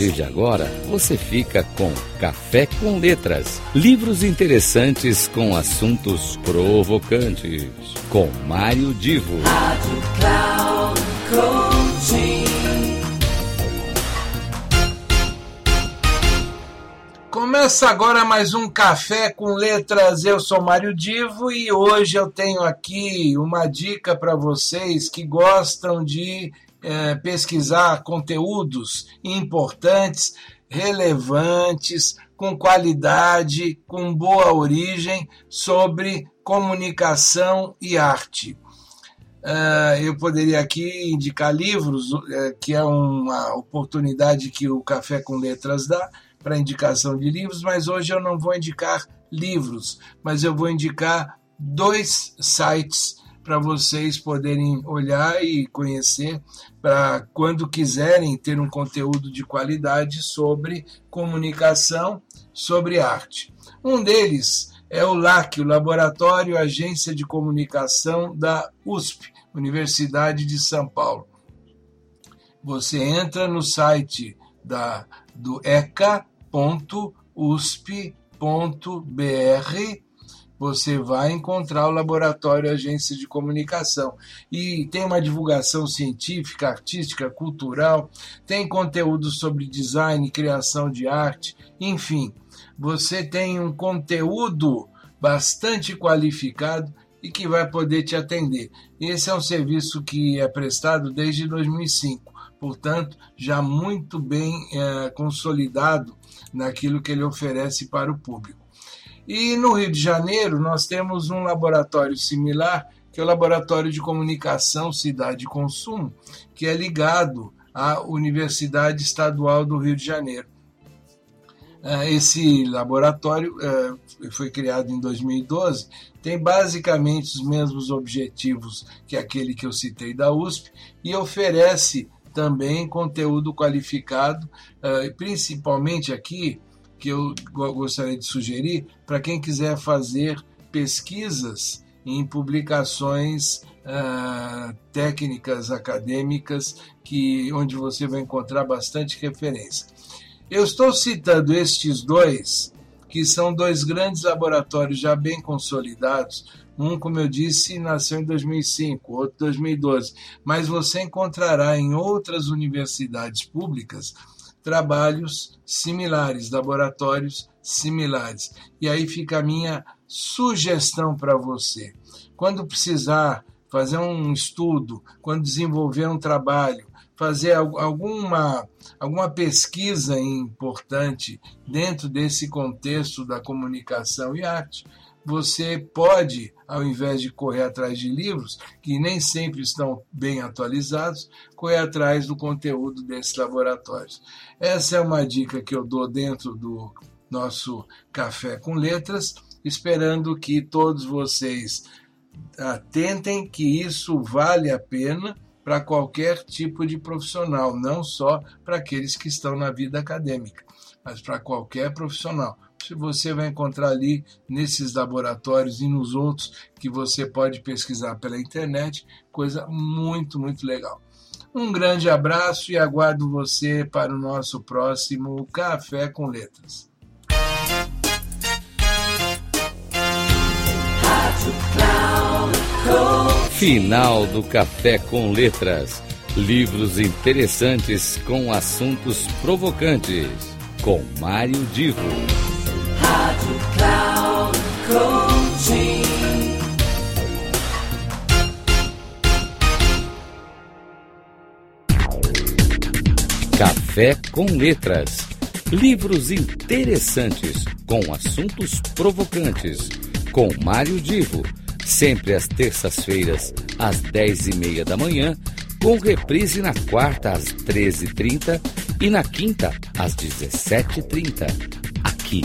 partir de agora, você fica com Café com Letras, livros interessantes com assuntos provocantes, com Mário Divo. Rádio Cloud Começa agora mais um Café com Letras. Eu sou Mário Divo e hoje eu tenho aqui uma dica para vocês que gostam de é, pesquisar conteúdos importantes, relevantes, com qualidade, com boa origem sobre comunicação e arte. Uh, eu poderia aqui indicar livros, uh, que é uma oportunidade que o Café com Letras dá para indicação de livros, mas hoje eu não vou indicar livros, mas eu vou indicar dois sites para vocês poderem olhar e conhecer para quando quiserem ter um conteúdo de qualidade sobre comunicação, sobre arte. Um deles é o LAC, o Laboratório Agência de Comunicação da USP, Universidade de São Paulo. Você entra no site da, do eca.usp.br você vai encontrar o Laboratório Agência de Comunicação. E tem uma divulgação científica, artística, cultural, tem conteúdo sobre design, criação de arte, enfim, você tem um conteúdo bastante qualificado e que vai poder te atender. Esse é um serviço que é prestado desde 2005, portanto, já muito bem é, consolidado naquilo que ele oferece para o público. E no Rio de Janeiro, nós temos um laboratório similar, que é o Laboratório de Comunicação Cidade e Consumo, que é ligado à Universidade Estadual do Rio de Janeiro. É, esse laboratório é, foi criado em 2012, tem basicamente os mesmos objetivos que aquele que eu citei da USP e oferece também conteúdo qualificado, é, principalmente aqui que eu gostaria de sugerir para quem quiser fazer pesquisas em publicações uh, técnicas acadêmicas que onde você vai encontrar bastante referência. Eu estou citando estes dois, que são dois grandes laboratórios já bem consolidados. Um, como eu disse, nasceu em 2005, outro 2012, mas você encontrará em outras universidades públicas trabalhos similares, laboratórios similares. E aí fica a minha sugestão para você. Quando precisar fazer um estudo, quando desenvolver um trabalho, fazer alguma, alguma pesquisa importante dentro desse contexto da comunicação e arte, você pode, ao invés de correr atrás de livros, que nem sempre estão bem atualizados, correr atrás do conteúdo desses laboratórios. Essa é uma dica que eu dou dentro do nosso Café com Letras, esperando que todos vocês atentem que isso vale a pena para qualquer tipo de profissional, não só para aqueles que estão na vida acadêmica, mas para qualquer profissional você vai encontrar ali nesses laboratórios e nos outros que você pode pesquisar pela internet, coisa muito, muito legal. Um grande abraço e aguardo você para o nosso próximo Café com Letras. Final do Café com Letras. Livros interessantes com assuntos provocantes. Com Mário Divo. Rádio Cloud Coaching. Café com Letras. Livros interessantes com assuntos provocantes. Com Mário Divo. Sempre às terças-feiras, às dez e meia da manhã, com reprise na quarta às treze e trinta na quinta às dezessete e trinta. Aqui